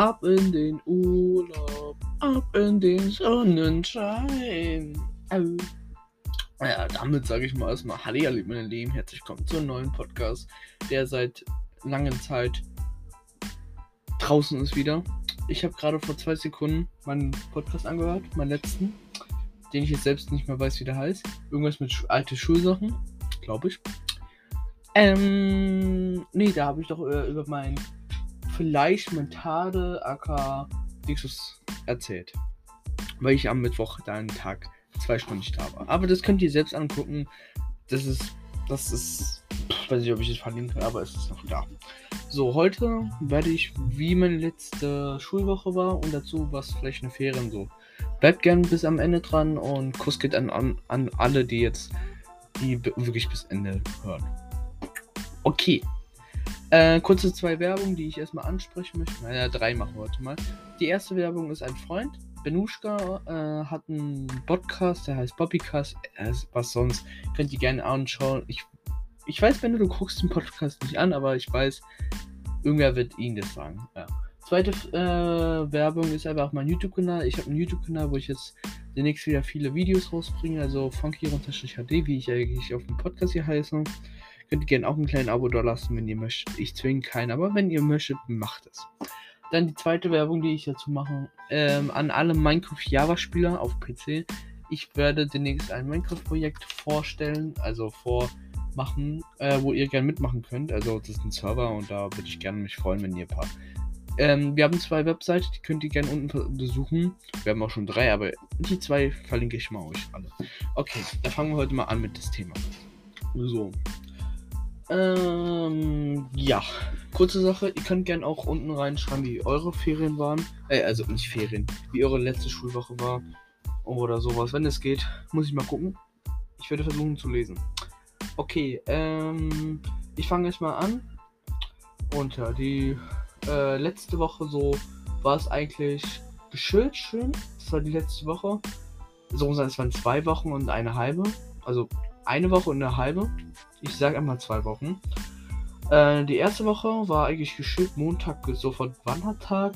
Ab in den Urlaub, ab in den Sonnenschein. Au. Ja, damit sage ich mal erstmal Hallo, ihr meine Lieben, herzlich willkommen zu einem neuen Podcast, der seit langer Zeit draußen ist wieder. Ich habe gerade vor zwei Sekunden meinen Podcast angehört, meinen letzten, den ich jetzt selbst nicht mehr weiß, wie der heißt. Irgendwas mit Sch alte Schulsachen, glaube ich. Ähm, nee, da habe ich doch äh, über mein vielleicht mentale AK Dixus erzählt. Weil ich am Mittwoch da einen Tag zwei Stunden nicht da war. Aber das könnt ihr selbst angucken. Das ist, das ist, pff, weiß nicht, ob ich es verlinke, aber es ist noch da. So, heute werde ich, wie meine letzte Schulwoche war und dazu was vielleicht eine Ferien so. Bleibt gern bis am Ende dran und Kuss geht an, an, an alle, die jetzt, die wirklich bis Ende hören. Okay. Äh, kurze zwei Werbungen, die ich erstmal ansprechen möchte. Naja, drei machen wir heute mal. Die erste Werbung ist ein Freund. Benuschka äh, hat einen Podcast, der heißt Bobbycast. Äh, was sonst könnt ihr gerne anschauen. Ich, ich weiß, wenn du, guckst den Podcast nicht an, aber ich weiß, irgendwer wird ihn das sagen. Ja. Zweite äh, Werbung ist einfach mein YouTube-Kanal. Ich habe einen YouTube-Kanal, wo ich jetzt demnächst wieder viele Videos rausbringe. Also funky-hd, wie ich eigentlich auf dem Podcast hier heiße. Könnt ihr gerne auch ein kleines Abo da lassen, wenn ihr möchtet. Ich zwinge keinen, aber wenn ihr möchtet, macht es. Dann die zweite Werbung, die ich dazu mache, ähm, an alle Minecraft-Java-Spieler auf PC. Ich werde demnächst ein Minecraft-Projekt vorstellen, also vormachen, äh, wo ihr gerne mitmachen könnt. Also das ist ein Server und da würde ich gerne mich freuen, wenn ihr ein paar. Ähm, wir haben zwei Webseiten, die könnt ihr gerne unten besuchen. Wir haben auch schon drei, aber die zwei verlinke ich mal euch alle. Okay, da fangen wir heute mal an mit das Thema. So, ähm, ja. Kurze Sache, ihr könnt gerne auch unten reinschreiben, wie eure Ferien waren. Äh, also nicht Ferien, wie eure letzte Schulwoche war. Oder sowas. Wenn es geht, muss ich mal gucken. Ich werde versuchen zu lesen. Okay, ähm, ich fange jetzt mal an. Und ja, die äh, letzte Woche so war es eigentlich geschillt schön. Das war die letzte Woche. So, es waren zwei Wochen und eine halbe. Also eine Woche und eine halbe. Ich sage einmal zwei Wochen. Äh, die erste Woche war eigentlich geschickt. Montag sofort Wandertag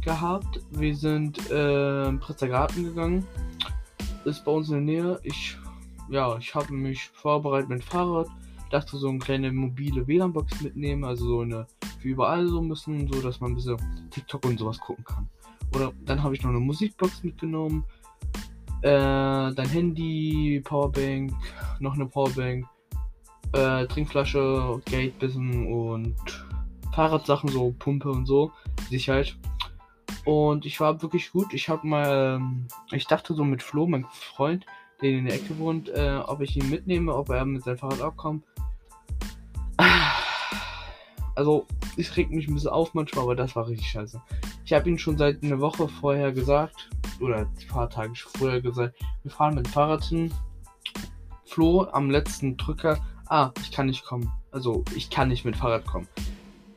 gehabt. Wir sind äh, in Garten gegangen. Ist bei uns in der Nähe. Ich, ja, ich habe mich vorbereitet mit dem Fahrrad. Dachte so eine kleine mobile WLAN-Box mitnehmen. Also so eine, wie überall so müssen, so dass man ein bisschen TikTok und sowas gucken kann. Oder dann habe ich noch eine Musikbox mitgenommen. Äh, dein Handy, Powerbank, noch eine Powerbank, äh, Trinkflasche, Geldbissen und Fahrradsachen, so Pumpe und so, Sicherheit. Und ich war wirklich gut. Ich habe mal, ähm, ich dachte so mit Flo, mein Freund, der in der Ecke wohnt, äh, ob ich ihn mitnehme, ob er mit seinem Fahrrad abkommt. Also, es regt mich ein bisschen auf manchmal, aber das war richtig scheiße. Ich habe ihn schon seit einer Woche vorher gesagt, oder ein paar Tage vorher gesagt, wir fahren mit dem Fahrrad hin. Flo am letzten Drücker ah, ich kann nicht kommen. Also, ich kann nicht mit Fahrrad kommen.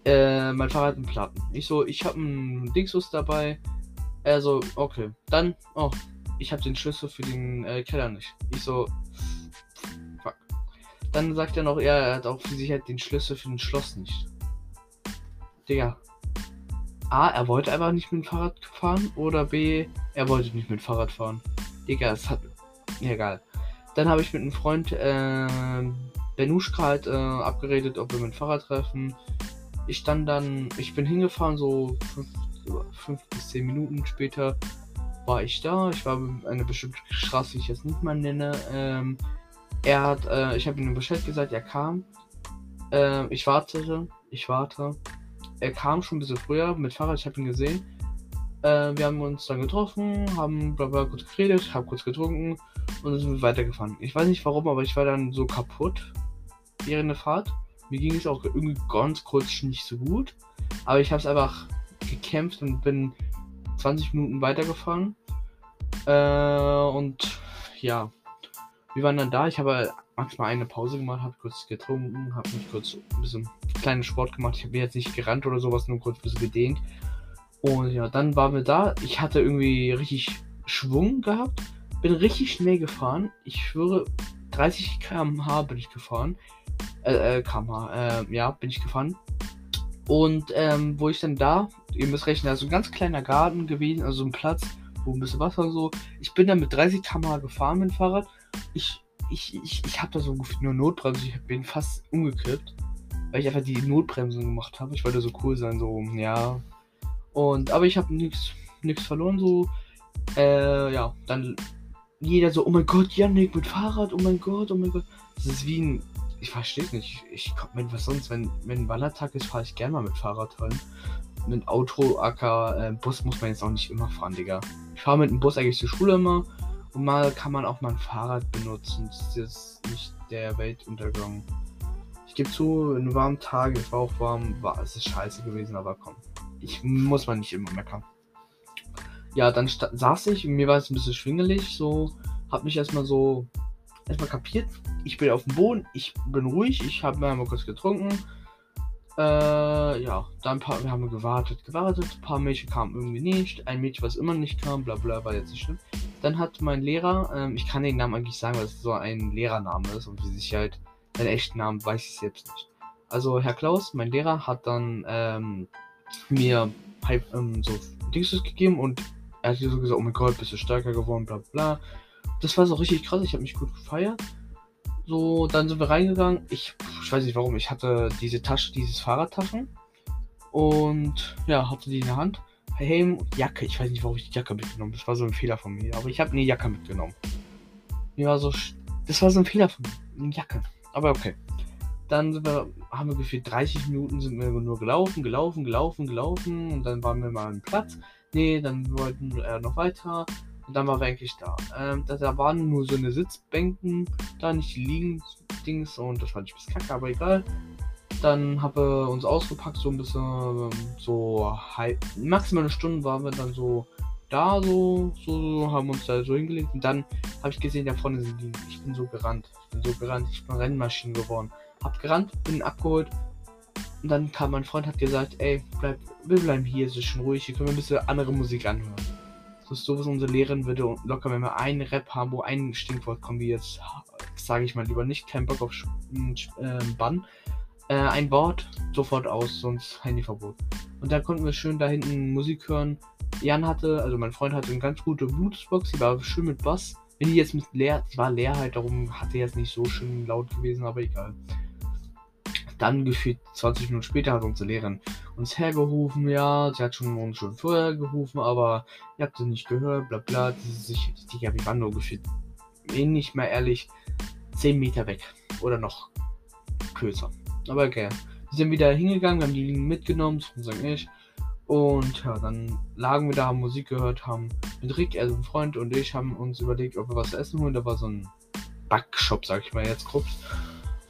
Äh, mein Fahrrad in Platten. Ich so, ich habe einen Dingsus dabei. Er so, okay. Dann, oh, ich habe den Schlüssel für den äh, Keller nicht. Ich so, fuck. Dann sagt er noch, er hat auch für Sicherheit den Schlüssel für den Schloss nicht. Digga. A, er wollte einfach nicht mit dem Fahrrad fahren oder B, er wollte nicht mit dem Fahrrad fahren. Digga, es hat. Egal. Dann habe ich mit einem Freund äh, Benuschka halt äh, abgeredet, ob wir mit dem Fahrrad treffen. Ich stand dann, ich bin hingefahren, so 5 bis 10 Minuten später war ich da. Ich war eine bestimmte Straße, die ich jetzt nicht mal nenne. Ähm, er hat, äh, ich habe ihm Bescheid gesagt, er kam. Ähm, ich wartete, ich warte. Er kam schon ein bisschen früher mit Fahrrad, ich habe ihn gesehen. Äh, wir haben uns dann getroffen, haben bla bla kurz geredet, haben kurz getrunken und sind weitergefahren. Ich weiß nicht warum, aber ich war dann so kaputt während der Fahrt. Mir ging es auch irgendwie ganz kurz nicht so gut. Aber ich habe es einfach gekämpft und bin 20 Minuten weitergefahren. Äh, und ja, wir waren dann da. Ich habe manchmal eine Pause gemacht, habe kurz getrunken, habe mich kurz ein bisschen kleinen Sport gemacht. Ich habe jetzt nicht gerannt oder sowas, nur kurz ein bisschen gedehnt. Und ja, dann waren wir da. Ich hatte irgendwie richtig Schwung gehabt. Bin richtig schnell gefahren. Ich schwöre, 30 km/h bin ich gefahren. Äh, äh km/h, äh, ja, bin ich gefahren. Und ähm, wo ich dann da, ihr müsst rechnen, da ist so ein ganz kleiner Garten gewesen, also ein Platz, wo ein bisschen Wasser so. Ich bin da mit 30 km gefahren mit dem Fahrrad. Ich, ich, ich, ich habe da so nur Notbremse, ich bin fast umgekippt, weil ich einfach die Notbremse gemacht habe. Ich wollte so cool sein, so, ja. Und, aber ich habe nichts nichts verloren, so. Äh, ja, dann jeder so, oh mein Gott, Yannick mit Fahrrad, oh mein Gott, oh mein Gott. Das ist wie ein, ich verstehe es nicht. Ich, ich wenn was sonst, wenn, wenn Wandertag ist, fahre ich gerne mal mit Fahrrad rein. Mit Auto, Acker, äh, Bus muss man jetzt auch nicht immer fahren, Digga. Ich fahre mit dem Bus eigentlich zur Schule immer. Und mal kann man auch mal ein Fahrrad benutzen. Das ist jetzt nicht der Weltuntergang. Ich gebe zu, in warmen Tag, es war auch warm, war es ist scheiße gewesen, aber komm. Ich muss man nicht immer meckern ja, dann saß ich, mir war es ein bisschen schwingelig, so, hab mich erstmal so, erstmal kapiert, ich bin auf dem Boden, ich bin ruhig, ich habe mir einmal kurz getrunken, äh, ja, dann paar, wir haben gewartet, gewartet, ein paar Mädchen kamen irgendwie nicht, ein Mädchen, was immer nicht kam, bla bla, war jetzt nicht schlimm. Dann hat mein Lehrer, ähm, ich kann den Namen eigentlich sagen, weil es so ein Lehrername ist und wie sich halt seinen echten Namen weiß ich selbst nicht. Also Herr Klaus, mein Lehrer, hat dann ähm, mir ähm, so Dings gegeben und er hat so gesagt, oh mein Gott, bist du stärker geworden, bla bla. Das war so richtig krass, ich habe mich gut gefeiert. So, dann sind wir reingegangen. Ich, ich weiß nicht warum, ich hatte diese Tasche, dieses Fahrradtaschen. Und ja, hatte die in der Hand. Helm, Jacke. Ich weiß nicht, warum ich die Jacke mitgenommen habe. Das war so ein Fehler von mir. Aber ich habe eine Jacke mitgenommen. Mir war so. Das war so ein Fehler von mir. Eine Jacke. Aber okay. Dann wir, haben wir gefühlt 30 Minuten sind wir nur gelaufen, gelaufen, gelaufen, gelaufen. Und dann waren wir mal am Platz. Nee, dann wollten wir noch weiter. Und dann waren wir eigentlich da. Ähm, da, da, waren nur so eine Sitzbänken, da nicht die Liegen-Dings und das fand ich bisschen kacke, aber egal. Dann haben wir uns ausgepackt, so ein bisschen, so halb, maximal eine Stunde waren wir dann so da, so, so, haben uns da so hingelegt. Und dann habe ich gesehen, da vorne sind die. Ich bin so gerannt. Ich bin so gerannt. Ich bin Rennmaschine geworden. Hab gerannt, bin abgeholt, und dann kam mein Freund, hat gesagt, ey, bleib, wir bleiben hier, es ist schon ruhig, hier können wir ein bisschen andere Musik anhören. Das ist so, was unsere Lehrerin würde locker, wenn wir einen Rap haben, wo ein Stinkwort kommt, wie jetzt, sage ich mal lieber nicht, kein Bock auf äh, Bann. Äh, ein Wort, sofort aus, sonst Handyverbot. Und da konnten wir schön da hinten Musik hören. Jan hatte, also mein Freund hatte eine ganz gute Bluetooth-Box, die war schön mit Bass. Wenn die jetzt mit leer, die war leer halt, darum hat die jetzt nicht so schön laut gewesen, aber egal. Dann gefühlt 20 Minuten später hat unsere Lehrerin uns hergerufen, ja, sie hat schon uns schon vorher gerufen, aber ihr habt sie nicht gehört, bla bla. Das ist sich, waren nur gefühlt, bin nicht mehr ehrlich, 10 Meter weg. Oder noch kürzer. Aber okay. Wir sind wieder hingegangen, haben die Linien mitgenommen, sagen ich. Und ja, dann lagen wir da, haben Musik gehört, haben mit Rick, also ein Freund und ich, haben uns überlegt, ob wir was essen holen. Da war so ein Backshop, sag ich mal jetzt grob.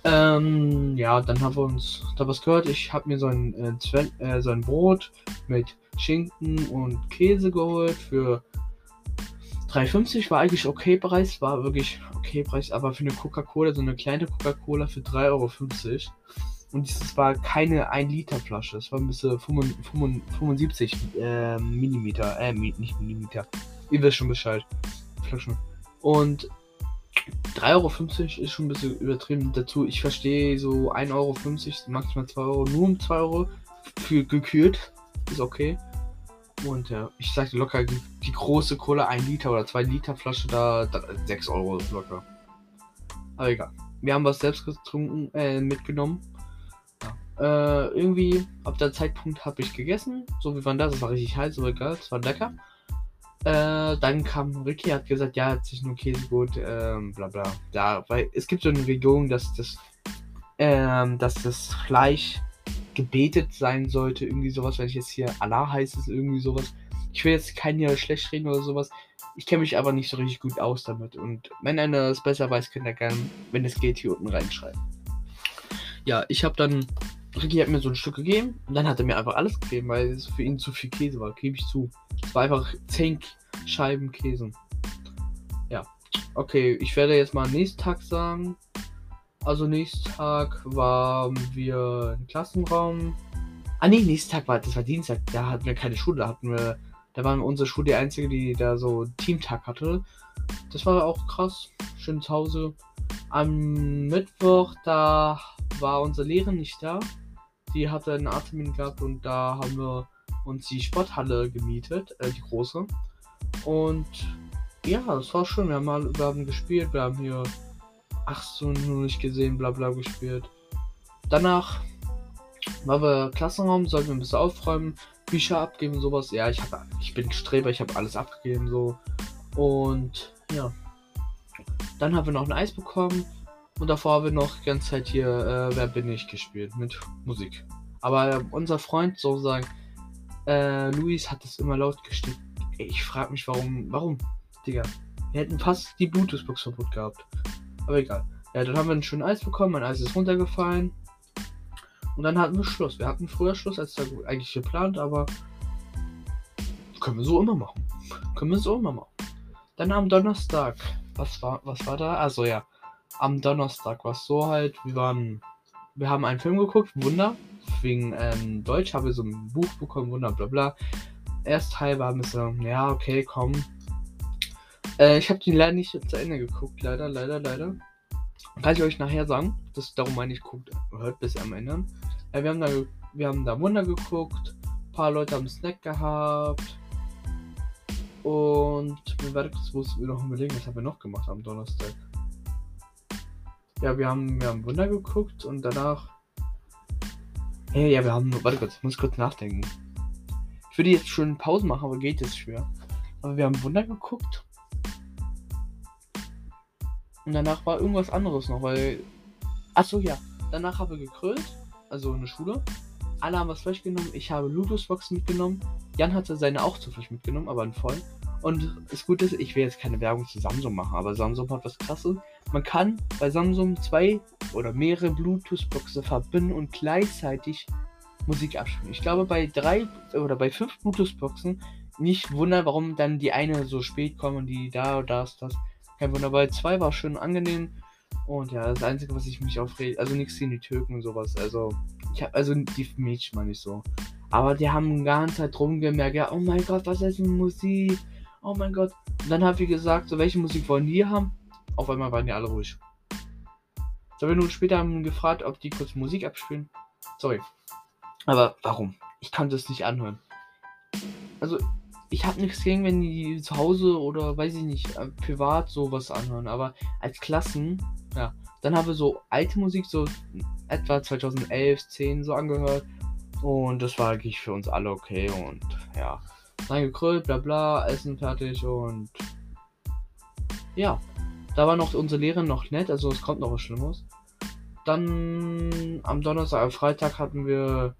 Ähm, ja, dann haben wir uns da was gehört. Ich habe mir so ein, äh, äh, so ein Brot mit Schinken und Käse geholt für 3,50 war eigentlich okay Preis, war wirklich okay Preis, aber für eine Coca-Cola, so eine kleine Coca-Cola für 3,50 Euro. Und dieses war keine 1 Liter Flasche, es war ein bisschen 75 äh, Millimeter, äh, nicht Millimeter. Ihr wisst schon Bescheid. Flaschen. Und 3,50 Euro ist schon ein bisschen übertrieben. Dazu, ich verstehe so 1,50 Euro, maximal 2 Euro, nur um 2 Euro für gekühlt. Ist okay. Und ja, ich sagte locker, die, große Cola 1 Liter oder 2 Liter Flasche da, da 6 Euro locker. Aber egal. Wir haben was selbst getrunken, äh, mitgenommen. Ja. Äh, irgendwie, ab der Zeitpunkt habe ich gegessen. So wie waren das? Es war richtig heiß, aber egal, es war lecker. Äh, dann kam Ricky, hat gesagt, ja, hat sich nur Käsegut, ähm, bla bla. Ja, weil es gibt so eine Regelung, dass das, ähm, dass das Fleisch gebetet sein sollte, irgendwie sowas, wenn ich jetzt hier Allah heißt es irgendwie sowas. Ich will jetzt keinen hier schlecht reden oder sowas. Ich kenne mich aber nicht so richtig gut aus damit. Und wenn einer es besser weiß, könnt ihr gerne, wenn es geht, hier unten reinschreiben. Ja, ich habe dann. Ricky hat mir so ein Stück gegeben und dann hat er mir einfach alles gegeben, weil es für ihn zu viel Käse war, gebe ich zu. Es war einfach 10 Scheiben Käse. Ja. Okay, ich werde jetzt mal nächsten Tag sagen. Also nächsten Tag waren wir im Klassenraum. Ah nee, nächsten Tag war das war Dienstag. Da hatten wir keine Schule. Da hatten wir, da war unsere Schule die einzige, die da so Teamtag hatte. Das war auch krass. Schön zu Hause. Am Mittwoch, da war unsere Lehrerin nicht da. die hatte einen Arzttermin gehabt und da haben wir uns die Sporthalle gemietet, äh, die große. Und ja, das war schön. Wir haben, mal, wir haben gespielt, wir haben hier 18 nur nicht gesehen, bla bla gespielt. Danach waren wir Klassenraum, sollten wir ein bisschen aufräumen, Bücher abgeben, sowas. Ja, ich, hab, ich bin Streber, ich habe alles abgegeben, so. Und ja. Dann haben wir noch ein Eis bekommen. Und davor haben wir noch die ganze Zeit hier äh, Wer bin ich gespielt mit Musik. Aber äh, unser Freund sozusagen, äh, Luis hat es immer laut gestellt. Ich frage mich, warum, warum, Digga. Wir hätten fast die Bluetooth-Box verbot gehabt. Aber egal. Ja, dann haben wir ein schönes Eis bekommen. Mein Eis ist runtergefallen. Und dann hatten wir Schluss. Wir hatten früher Schluss als eigentlich geplant, aber können wir so immer machen. Können wir so immer machen. Dann am Donnerstag. Was war, was war da? Also ja, am Donnerstag war es so halt, wir waren, wir haben einen Film geguckt, Wunder. Wegen ähm, Deutsch haben wir so ein Buch bekommen, Wunder, bla bla. Erst Teil war ein so, ja, okay, komm. Äh, ich habe den leider nicht zu Ende geguckt, leider, leider, leider. Kann ich euch nachher sagen. Das, darum meine ich, guckt, hört bis am Ende. Äh, wir, haben da, wir haben da Wunder geguckt. Ein paar Leute haben Snack gehabt. Und mir werde kurz, muss wir noch überlegen, was haben wir noch gemacht am Donnerstag. Ja, wir haben, wir haben Wunder geguckt und danach. Hey, ja, wir haben. Warte kurz, ich muss kurz nachdenken. Ich würde jetzt schon Pause machen, aber geht jetzt schwer. Aber wir haben Wunder geguckt. Und danach war irgendwas anderes noch, weil. Achso, ja. Danach haben wir gekrölt. Also eine Schule. Alle haben was Fleisch genommen. Ich habe Ludus-Box mitgenommen. Jan hatte seine auch zu Fleisch mitgenommen, aber ein voll. Und das Gute ist, ich will jetzt keine Werbung zu Samsung machen, aber Samsung hat was krasses. Man kann bei Samsung zwei oder mehrere Bluetooth-Boxen verbinden und gleichzeitig Musik abspielen. Ich glaube, bei drei oder bei fünf Bluetooth-Boxen nicht wundern, warum dann die eine so spät kommt und die da oder da ist das. Kein Wunder, weil zwei war schön angenehm. Und ja, das Einzige, was ich mich aufrege, also nichts gegen die Türken und sowas. Also, ich habe, also die Mädchen meine ich so. Aber die haben die ganze Zeit rumgemerkt, ja, oh mein Gott, was ist denn Musik? oh mein Gott. Und dann habe ich gesagt, so welche Musik wollen die haben? Auf einmal waren die alle ruhig. Zwei Minuten später haben wir gefragt, ob die kurz Musik abspielen. Sorry. Aber warum? Ich kann das nicht anhören. Also, ich habe nichts gegen, wenn die zu Hause oder weiß ich nicht, äh, privat sowas anhören. Aber als Klassen, ja. Dann haben wir so alte Musik, so etwa 2011, 10 so angehört. Und das war eigentlich für uns alle okay. Und ja, reingekrüllt, bla bla, Essen fertig und ja, da war noch unsere Lehrerin noch nett, also es kommt noch was Schlimmes. Dann am Donnerstag, am Freitag hatten wir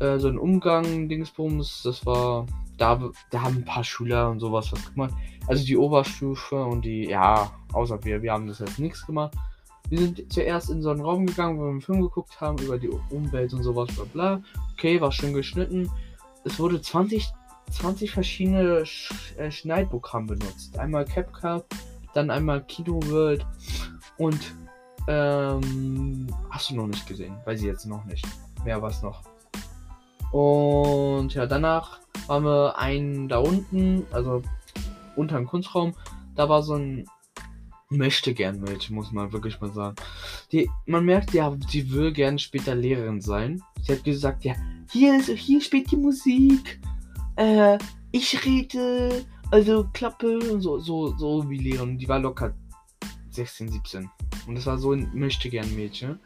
äh, so einen Umgang, Dingsbums, das war, da, da haben ein paar Schüler und sowas was gemacht. Also die Oberstufe und die, ja, außer wir, wir haben das jetzt nichts gemacht. Wir sind zuerst in so einen Raum gegangen, wo wir einen Film geguckt haben über die Umwelt und sowas, bla bla. Okay, war schön geschnitten. Es wurde 20 20 verschiedene Sch äh, Schneidprogramme benutzt. Einmal CapCut, dann einmal Kino World und ähm, hast du noch nicht gesehen? Weiß ich jetzt noch nicht. Mehr was noch. Und ja, danach waren wir ein da unten, also unter dem Kunstraum. Da war so ein möchte gern Mädchen, muss man wirklich mal sagen. Die, man merkt ja, sie will gern später Lehrerin sein. Sie hat gesagt, ja, hier ist, hier spielt die Musik äh, ich rede, also Klappe und so, so, so wie Leon. Die war locker 16, 17. Und das war so ein möchte gern Mädchen.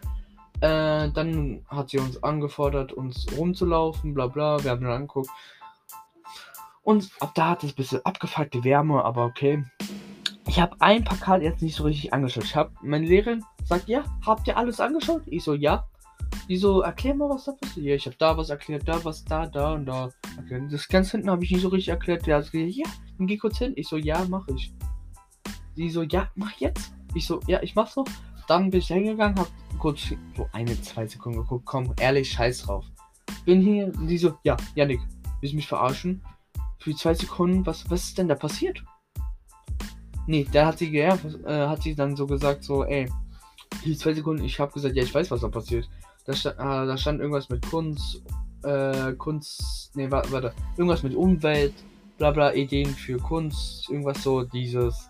Äh, dann hat sie uns angefordert, uns rumzulaufen, bla bla. Wir haben dann angeguckt. Und ab da hat es ein bisschen abgefuckt, die Wärme, aber okay. Ich habe ein paar Karten jetzt nicht so richtig angeschaut. Ich habe, meine Lehrerin sagt, ja, habt ihr alles angeschaut? Ich so, ja. Die so, erklär mal, was da passiert. Ja, ich habe da was erklärt, da was, da, da und da. erklärt. Das ganz hinten habe ich nicht so richtig erklärt. Der hat gesagt, ja, dann geh kurz hin. Ich so, ja, mach ich. Die so, ja, mach jetzt. Ich so, ja, ich mach's noch. Dann bin ich hingegangen, hab kurz so eine, zwei Sekunden geguckt. Komm, ehrlich, scheiß drauf. Bin hier die so, ja, Janik, willst du mich verarschen? Für zwei Sekunden, was, was ist denn da passiert? Nee, da hat sie, ja, äh, hat sie dann so gesagt, so, ey, die zwei Sekunden, ich habe gesagt, ja, ich weiß, was da passiert. Da, sta äh, da stand irgendwas mit Kunst, äh, Kunst, nee, warte, warte, irgendwas mit Umwelt, bla bla, Ideen für Kunst, irgendwas so, dieses.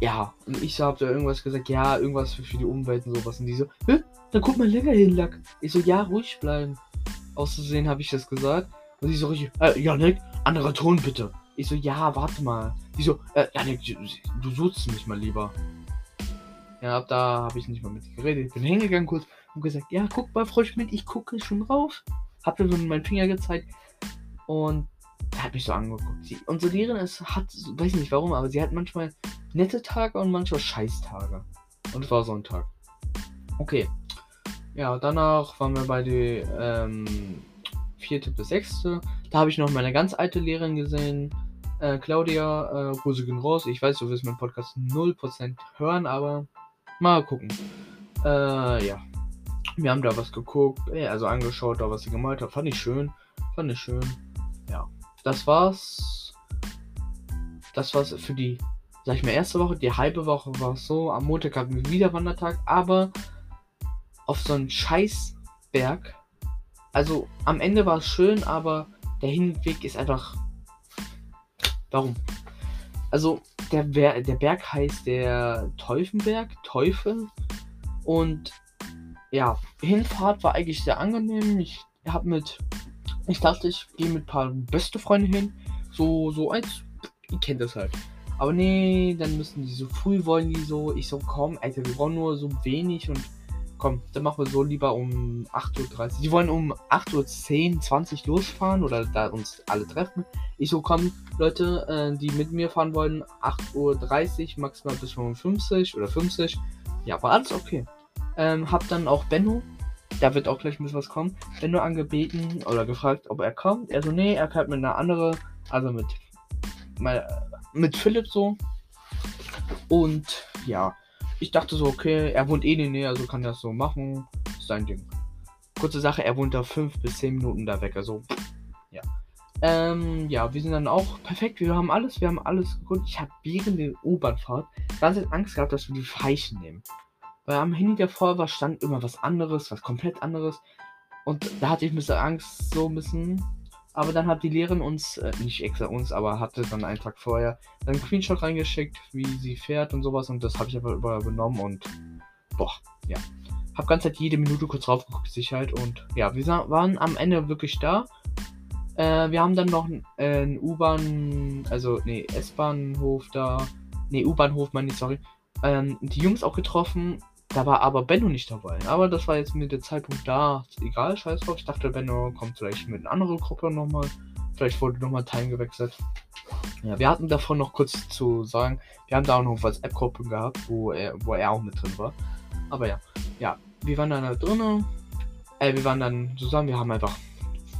Ja, und ich habe da irgendwas gesagt, ja, irgendwas für, für die Umwelt und sowas. Und die so, Hä? dann guck mal länger hin, Lack. Ich so, ja, ruhig bleiben. Auszusehen habe ich das gesagt. Und sie so richtig, äh, Janik, anderer Ton bitte. Ich so, ja, warte mal. Die so, äh, Janik, du, du suchst mich mal lieber. Ja, ab da habe ich nicht mal mit ihr geredet. Bin hingegangen kurz und gesagt, ja, guck mal, Frau Schmidt, ich gucke schon rauf. Hab mir so meinen Finger gezeigt. Und er hat mich so angeguckt. Sie, unsere Lehrerin ist, hat, weiß nicht warum, aber sie hat manchmal nette Tage und manchmal Scheißtage. Und es war so ein Tag. Okay. Ja, danach waren wir bei der ähm, vierte bis sechste. Da habe ich noch meine ganz alte Lehrerin gesehen. Äh, Claudia, äh, Grüße gehen. Ich weiß, du wirst meinen Podcast 0% hören, aber mal gucken. Äh, ja. Wir haben da was geguckt, also angeschaut, da was sie gemalt hat. Fand ich schön. Fand ich schön. Ja. Das war's. Das war's für die, sag ich mal, erste Woche. Die halbe Woche war es so. Am Montag hatten wir wieder Wandertag, aber auf so einen Scheißberg. Also am Ende war es schön, aber der Hinweg ist einfach. Warum? Also der, der Berg heißt der Teufenberg, Teufel. Und ja, Hinfahrt war eigentlich sehr angenehm. Ich habe mit, ich dachte, ich gehe mit ein paar beste Freunde hin. So, so als, ihr kennt das halt. Aber nee, dann müssen die so früh wollen die so. Ich so, komm, Alter, wir brauchen nur so wenig und komm, dann machen wir so lieber um 8.30 Uhr. Die wollen um 8.10 Uhr, 20 losfahren oder da uns alle treffen. Ich so, komm, Leute, äh, die mit mir fahren wollen, 8.30 Uhr, maximal bis 55 oder 50. Ja, war alles okay. Ähm, hab dann auch Benno, da wird auch gleich ein bisschen was kommen, Benno angebeten oder gefragt, ob er kommt. Er so, nee, er fährt mit einer anderen, also mit, mal, mit Philipp so. Und ja, ich dachte so, okay, er wohnt eh in der Nähe, also kann er das so machen. Ist sein Ding. Kurze Sache, er wohnt da 5 bis 10 Minuten da weg, also ja. Ähm, ja, wir sind dann auch perfekt. Wir haben alles, wir haben alles geguckt. Ich habe während der U-Bahnfahrt ganz Angst gehabt, dass wir die falschen nehmen. Weil am Handy davor war stand immer was anderes, was komplett anderes. Und da hatte ich ein bisschen Angst, so ein bisschen. Aber dann hat die Lehrerin uns, äh, nicht extra uns, aber hatte dann einen Tag vorher einen Screenshot reingeschickt, wie sie fährt und sowas. Und das habe ich einfach übernommen und boah, ja. Hab ganz halt jede Minute kurz drauf geguckt, Sicherheit. Und ja, wir waren am Ende wirklich da. Äh, wir haben dann noch äh, einen U-Bahn, also nee, S-Bahnhof da. Nee, U-Bahnhof meine ich, sorry. Ähm, die Jungs auch getroffen da war aber Benno nicht dabei. Aber das war jetzt mit dem Zeitpunkt da. Egal, scheiß drauf. Ich dachte, Benno kommt vielleicht mit einer anderen Gruppe nochmal. Vielleicht wurde nochmal Time gewechselt. Ja, wir hatten davon noch kurz zu sagen, wir haben da auch noch WhatsApp-Gruppe gehabt, wo er, wo er auch mit drin war. Aber ja, ja, wir waren dann da drinnen. Äh, wir waren dann zusammen, wir haben einfach.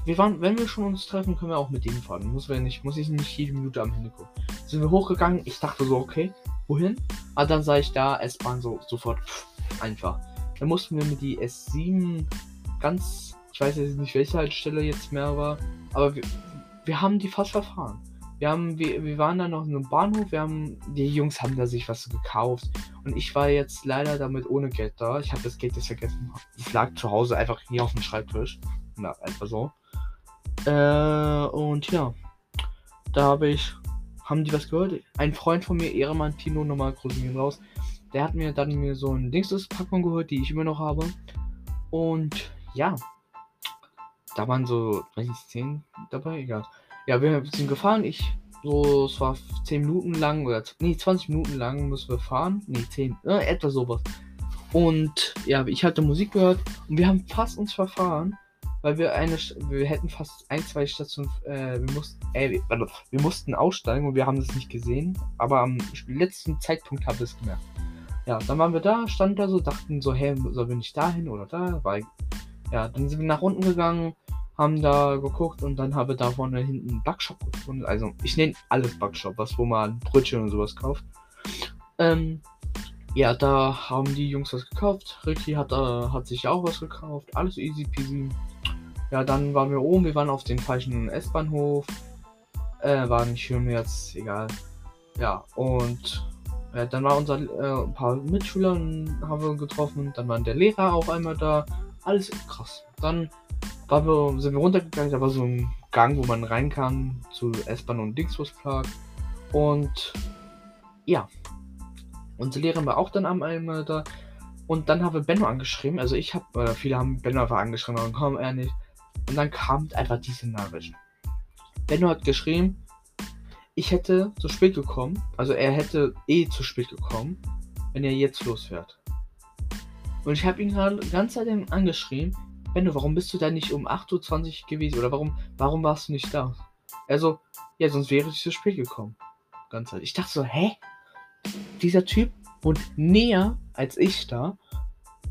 Wir waren, wenn wir schon uns treffen, können wir auch mit denen fahren. Muss, wir nicht, muss ich nicht jede Minute am Handy gucken. Sind wir hochgegangen, ich dachte so, okay, wohin? Aber dann sah ich da S-Bahn so sofort. Pff, einfach. Dann mussten wir mit die S7 ganz, ich weiß jetzt nicht, welche Haltestelle jetzt mehr war, aber wir, wir haben die fast verfahren. Wir haben, wir, wir waren dann noch in einem Bahnhof, wir haben, die Jungs haben da sich was gekauft und ich war jetzt leider damit ohne Geld da. Ich habe das Geld jetzt vergessen. Es lag zu Hause einfach hier auf dem Schreibtisch. Na, einfach so. Äh, und ja, da habe ich, haben die was gehört? Ein Freund von mir, Ehremann Tino, nochmal Grüßen raus, der hat mir dann mir so ein Dingspackung geholt, die ich immer noch habe. Und ja, da waren so, weiß ich, 10 dabei, egal. Ja, wir sind gefahren. Ich, so, es war 10 Minuten lang oder, nee, 20 Minuten lang müssen wir fahren. Nee, 10, äh, etwa sowas. Und ja, ich hatte Musik gehört und wir haben fast uns verfahren, weil wir eine, wir hätten fast ein, zwei Stationen, äh, wir mussten, äh, warte, wir mussten aussteigen und wir haben das nicht gesehen, aber am letzten Zeitpunkt habe ich es gemerkt. Ja, dann waren wir da, standen da so, dachten so, hey, sollen wir nicht dahin oder da? Weil, ja, dann sind wir nach unten gegangen, haben da geguckt und dann habe da vorne hinten einen Backshop gefunden. Also, ich nenne alles Backshop, was wo man Brötchen und sowas kauft. Ähm, ja, da haben die Jungs was gekauft. Ricky hat, äh, hat sich auch was gekauft. Alles easy peasy. Ja, dann waren wir oben. Wir waren auf dem falschen S-Bahnhof. Äh, war nicht schön jetzt, egal. Ja, und ja, dann war unser äh, ein paar Mitschüler haben wir getroffen, dann war der Lehrer auch einmal da. Alles krass. Dann wir, sind wir runtergegangen, da war so ein Gang, wo man rein kann zu S-Bahn und Dingsbus Park. Und ja, Unsere Lehrerin war auch dann am einmal da. Und dann haben wir Benno angeschrieben. Also ich habe, äh, viele haben Benno einfach angeschrieben, aber komm, er nicht. Und dann kam einfach diese Nachricht. Benno hat geschrieben, ich hätte zu spät gekommen. Also er hätte eh zu spät gekommen, wenn er jetzt losfährt. Und ich habe ihn gerade ganz seitdem angeschrieben, Benno, warum bist du da nicht um 8.20 Uhr gewesen? Oder warum, warum warst du nicht da? Also, ja, sonst wäre ich zu spät gekommen. Ganz halt. Ich dachte so, hä? Dieser Typ wohnt näher als ich da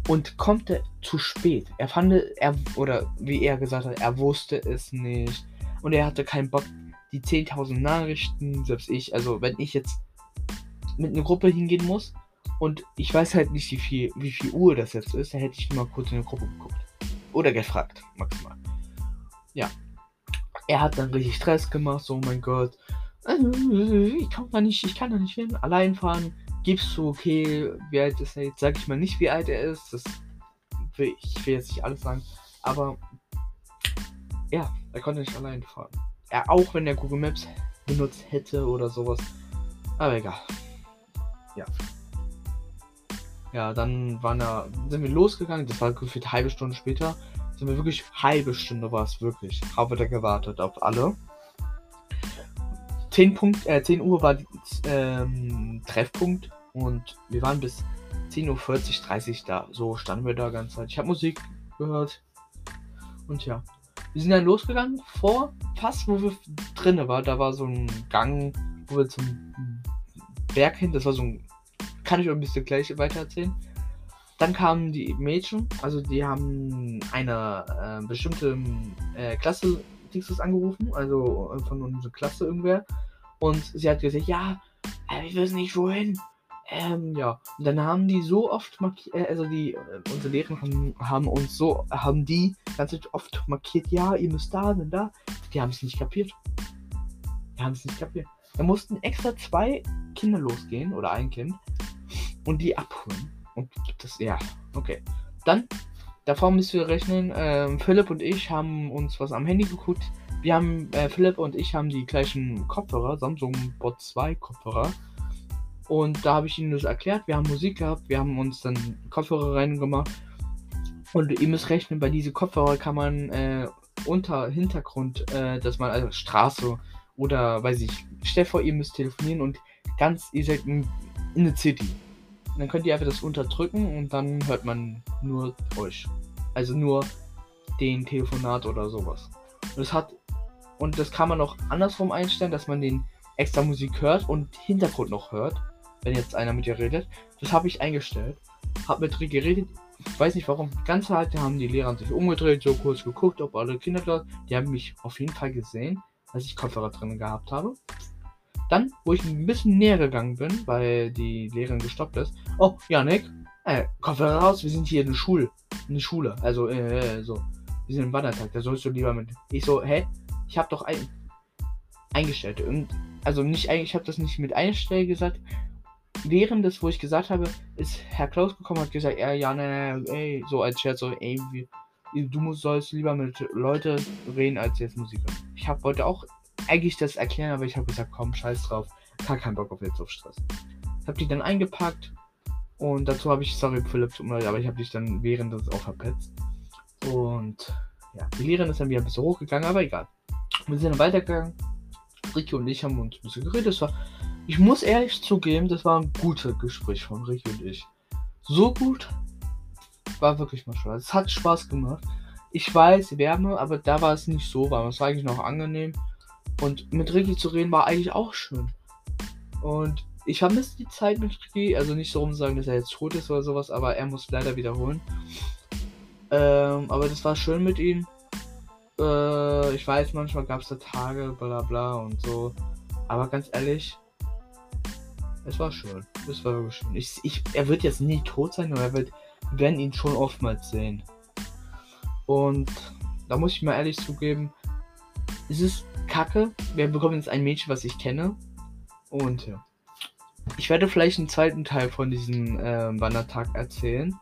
und kommt zu spät. Er fand, er, oder wie er gesagt hat, er wusste es nicht. Und er hatte keinen Bock, die 10.000 Nachrichten, selbst ich, also wenn ich jetzt mit einer Gruppe hingehen muss und ich weiß halt nicht, wie viel, wie viel Uhr das jetzt ist, dann hätte ich mal kurz in der Gruppe geguckt. Oder gefragt, maximal. Ja. Er hat dann richtig Stress gemacht, so, oh mein Gott. Ich kann da nicht, ich kann da nicht hin, allein fahren. Gibst du, okay, wie alt ist er jetzt? Sag ich mal nicht, wie alt er ist. Das will, ich will jetzt nicht alles sagen. Aber ja, er konnte nicht allein fahren. Er auch, wenn er Google Maps benutzt hätte oder sowas. Aber egal. Ja. Ja, dann waren da, sind wir losgegangen. Das war gefühlt halbe Stunde später. Sind wir wirklich halbe Stunde war es wirklich. Habe da gewartet auf alle. 10, Punkt, äh, 10 Uhr war ähm, Treffpunkt und wir waren bis 10.40 Uhr, 30 da. So standen wir da ganz Zeit. Ich habe Musik gehört. Und ja. Wir sind dann losgegangen vor fast wo wir drinnen waren. Da war so ein Gang, wo wir zum Berg hin. Das war so ein kann ich euch ein bisschen gleich weiter erzählen. Dann kamen die Mädchen, also die haben eine äh, bestimmte äh, Klasse Dixes angerufen, also äh, von unserer Klasse irgendwer. Und sie hat gesagt, ja, ich weiß nicht wohin. Ähm, ja. Und dann haben die so oft markiert, äh, also die, äh, unsere Lehrer haben, haben, uns so, haben die ganz oft markiert, ja, ihr müsst da, denn da. Die haben es nicht kapiert. Die haben es nicht kapiert. Da mussten extra zwei Kinder losgehen, oder ein Kind, und die abholen. Und das, ja, okay. Dann, davor müssen wir rechnen, ähm, Philipp und ich haben uns was am Handy geguckt. Wir haben, äh, Philipp und ich haben die gleichen Kopfhörer, Samsung Bot 2 Kopfhörer. Und da habe ich ihnen das erklärt. Wir haben Musik gehabt, wir haben uns dann Kopfhörer reingemacht. Und ihr müsst rechnen, bei diesen Kopfhörer kann man äh, unter Hintergrund, äh, dass man also Straße oder weiß ich, stell vor, ihr müsst telefonieren und ganz, ihr seid in, in der City. Und dann könnt ihr einfach das unterdrücken und dann hört man nur euch. Also nur den Telefonat oder sowas. Und das hat und das kann man auch andersrum einstellen, dass man den extra Musik hört und Hintergrund noch hört, wenn jetzt einer mit dir redet. Das habe ich eingestellt. Hab mit Rick geredet. Ich weiß nicht warum. Ganze Zeit haben die Lehrer sich umgedreht, so kurz geguckt, ob alle Kinder dort. Die haben mich auf jeden Fall gesehen, als ich Kopfhörer drin gehabt habe. Dann, wo ich ein bisschen näher gegangen bin, weil die Lehrerin gestoppt ist. Oh, Janik, äh, Kopfhörer raus, wir sind hier in der Schule. In der Schule. Also, äh, so. Wir sind im Wandertag, da sollst du lieber mit. Ich so, hä? Ich hab doch ein, eingestellt. Und, also nicht eigentlich, ich habe das nicht mit einstellen gesagt. Während des, wo ich gesagt habe, ist Herr Klaus gekommen und hat gesagt, ja, ja, nein, nein, ey, so als Scherz, so, ey, wie, du musst, sollst lieber mit Leuten reden als jetzt Musiker. Ich hab, wollte auch eigentlich das erklären, aber ich habe gesagt, komm, scheiß drauf. Gar keinen Bock auf jetzt auf Stress. Hab die dann eingepackt und dazu habe ich, sorry Philipp, tut mir leid, aber ich habe dich dann während des auch verpetzt. Und ja, die Lehrerin ist dann wieder ein bisschen hochgegangen, aber egal. Wir sind dann weitergegangen. Ricky und ich haben uns ein bisschen geredet. Das war, ich muss ehrlich zugeben, das war ein gutes Gespräch von Ricky und ich. So gut, war wirklich mal Spaß. Es hat Spaß gemacht. Ich weiß, Wärme, aber da war es nicht so warm. Es war eigentlich noch angenehm. Und mit Ricky zu reden war eigentlich auch schön. Und ich vermisse die Zeit mit Ricky. Also nicht so rum sagen, dass er jetzt tot ist oder sowas, aber er muss leider wiederholen. Ähm, aber das war schön mit ihm. Äh, ich weiß, manchmal gab es da Tage, bla bla und so. Aber ganz ehrlich, es war schön. Es war schön. Ich, ich, er wird jetzt nie tot sein, aber er wird, wir werden ihn schon oftmals sehen. Und da muss ich mal ehrlich zugeben, es ist kacke. Wir bekommen jetzt ein Mädchen, was ich kenne. Und ja. Ich werde vielleicht einen zweiten Teil von diesem äh, Wandertag erzählen.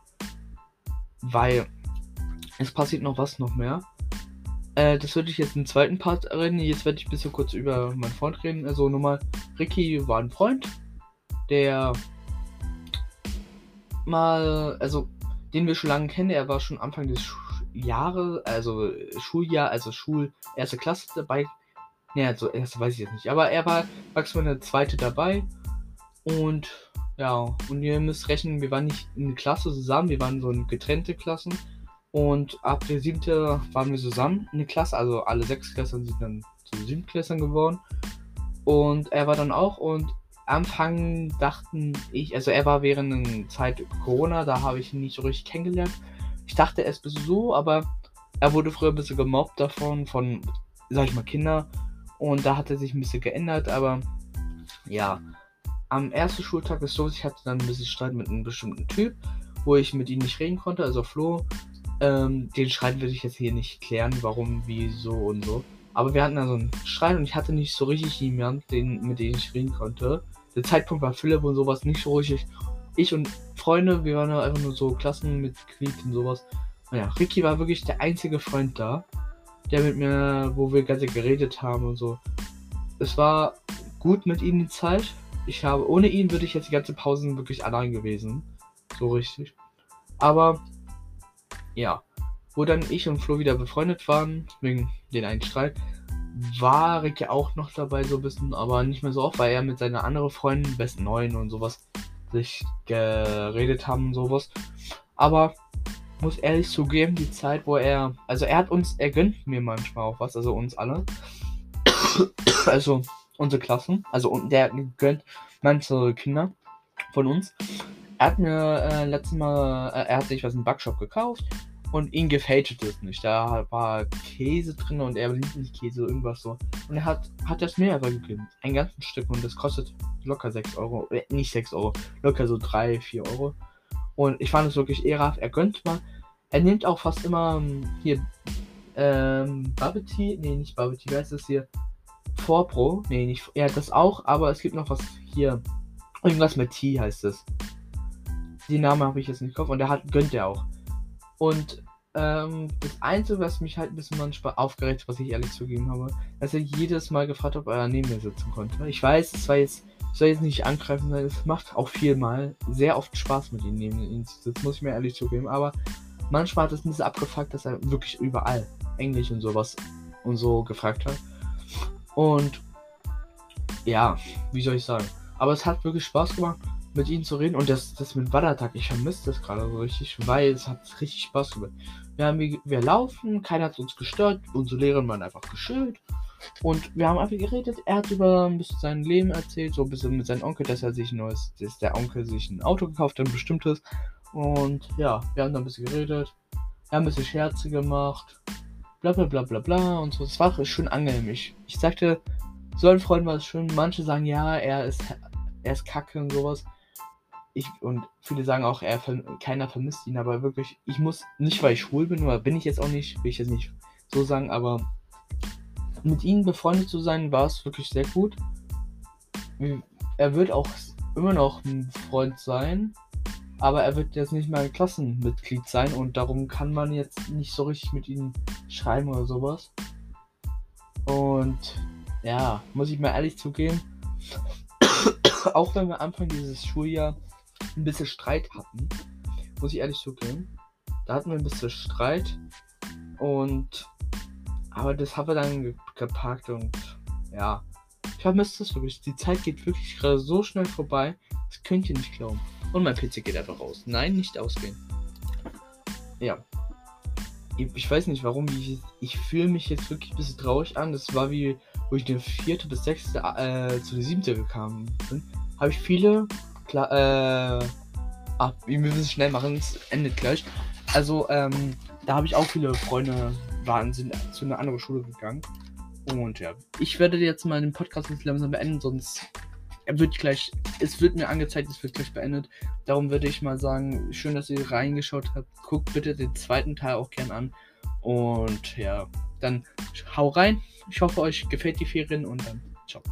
Weil es passiert noch was noch mehr. Äh, das würde ich jetzt im zweiten Part reden. Jetzt werde ich ein bisschen kurz über meinen Freund reden. Also nochmal, Ricky war ein Freund, der mal, also den wir schon lange kennen, er war schon Anfang des Sch Jahres, also Schuljahr, also Schul, erste Klasse dabei. Ne, also erste weiß ich jetzt nicht, aber er war maximal eine zweite dabei. Und ja, und ihr müsst rechnen, wir waren nicht in Klasse zusammen, wir waren so in getrennte Klassen. Und ab der siebte waren wir zusammen in der Klasse, also alle sechs Klassen sind dann zu sieben Klassen geworden. Und er war dann auch und Anfang dachten ich, also er war während der Zeit Corona, da habe ich ihn nicht so richtig kennengelernt. Ich dachte, er ist bis so, aber er wurde früher ein bisschen gemobbt davon, von, sag ich mal, Kindern. Und da hat er sich ein bisschen geändert, aber ja. Am ersten Schultag ist so, ich hatte dann ein bisschen Streit mit einem bestimmten Typ, wo ich mit ihm nicht reden konnte, also Flo. Ähm, den Streit würde ich jetzt hier nicht klären, warum, wieso und so. Aber wir hatten da so einen Streit und ich hatte nicht so richtig jemanden, den, mit dem ich reden konnte. Der Zeitpunkt war Philipp und sowas nicht so richtig. Ich und Freunde, wir waren einfach nur so Klassenmitglied und sowas. Naja, Ricky war wirklich der einzige Freund da, der mit mir, wo wir ganz geredet haben und so. Es war gut mit ihm die Zeit. Ich habe, ohne ihn würde ich jetzt die ganze Pausen wirklich allein gewesen. So richtig. Aber, ja wo dann ich und Flo wieder befreundet waren, wegen den einen Streit, war Rick ja auch noch dabei so ein bisschen, aber nicht mehr so oft, weil er mit seiner anderen Freundin, besten neuen und sowas, sich geredet haben und sowas. Aber muss ehrlich zugeben, die Zeit, wo er, also er hat uns, er gönnt mir manchmal auch was, also uns alle. also unsere Klassen, also der gönnt manche Kinder von uns. Er hat mir äh, letztes Mal, äh, er hat sich was im Backshop gekauft und ihn gefällt es nicht. Da war Käse drin und er liebt nicht Käse, irgendwas so. Und er hat, hat das mir aber gegeben. Ein ganzes Stück und das kostet locker 6 Euro. Äh, nicht 6 Euro, locker so 3, 4 Euro. Und ich fand es wirklich ehrenhaft. Er gönnt mal. Er nimmt auch fast immer ähm, hier ähm, Bubble Tea. Nee, nicht Bubble Tea. Wie heißt das hier? Vorpro. Nee, nicht. Ja, das auch. Aber es gibt noch was hier. Irgendwas mit Tea heißt es. Die Name habe ich jetzt nicht im Kopf. Und der hat, gönnt er auch. Und ähm, das Einzige, was mich halt ein bisschen manchmal aufgeregt hat, was ich ehrlich zugeben habe, dass er jedes Mal gefragt hat, ob er neben mir sitzen konnte. Ich weiß, es war jetzt, ich soll jetzt nicht angreifen, sondern es macht auch vielmal sehr oft Spaß mit ihm neben ihm zu sitzen, muss ich mir ehrlich zugeben. Aber manchmal hat es ein bisschen abgefuckt, dass er wirklich überall Englisch und sowas und so gefragt hat. Und ja, wie soll ich sagen? Aber es hat wirklich Spaß gemacht mit ihnen zu reden. Und das, das mit Wandertag, ich vermisse das gerade so richtig, weil es hat richtig Spaß gemacht. Wir, haben, wir laufen, keiner hat uns gestört, unsere Lehrerin waren einfach geschillt. Und wir haben einfach geredet. Er hat über ein bisschen sein Leben erzählt, so ein bisschen mit seinem Onkel, dass er sich ein neues, dass der Onkel sich ein Auto gekauft hat, ein bestimmtes. Und ja, wir haben da ein bisschen geredet. Wir haben ein bisschen Scherze gemacht. Bla bla bla bla bla und so. Es war schön angenehm. Ich sagte, so ein Freund war es schön. Manche sagen, ja, er ist, er ist kacke und sowas ich und viele sagen auch, er keiner vermisst ihn, aber wirklich, ich muss nicht, weil ich schwul bin, oder bin ich jetzt auch nicht, will ich jetzt nicht so sagen, aber mit ihm befreundet zu sein, war es wirklich sehr gut. Er wird auch immer noch ein Freund sein, aber er wird jetzt nicht mal ein Klassenmitglied sein und darum kann man jetzt nicht so richtig mit ihm schreiben oder sowas. Und ja, muss ich mal ehrlich zugeben, auch wenn wir Anfang dieses Schuljahr ein bisschen Streit hatten. Muss ich ehrlich zugeben. Da hatten wir ein bisschen Streit. Und. Aber das haben wir dann gepackt und. Ja. Ich vermisse das wirklich. Die Zeit geht wirklich gerade so schnell vorbei. Das könnt ihr nicht glauben. Und mein PC geht einfach raus. Nein, nicht ausgehen. Ja. Ich weiß nicht warum. Ich, ich fühle mich jetzt wirklich ein bisschen traurig an. Das war wie, wo ich den vierte bis sechste äh, zu der siebte gekommen bin. Habe ich viele Klar, äh. Ah, wir müssen es schnell machen, es endet gleich. Also, ähm, da habe ich auch viele Freunde, waren, sind zu einer anderen Schule gegangen. Und ja, ich werde jetzt mal den Podcast jetzt langsam beenden, sonst er wird gleich, es wird mir angezeigt, es wird gleich beendet. Darum würde ich mal sagen, schön, dass ihr reingeschaut habt. Guckt bitte den zweiten Teil auch gern an. Und ja, dann hau rein. Ich hoffe, euch gefällt die Ferien und dann ciao.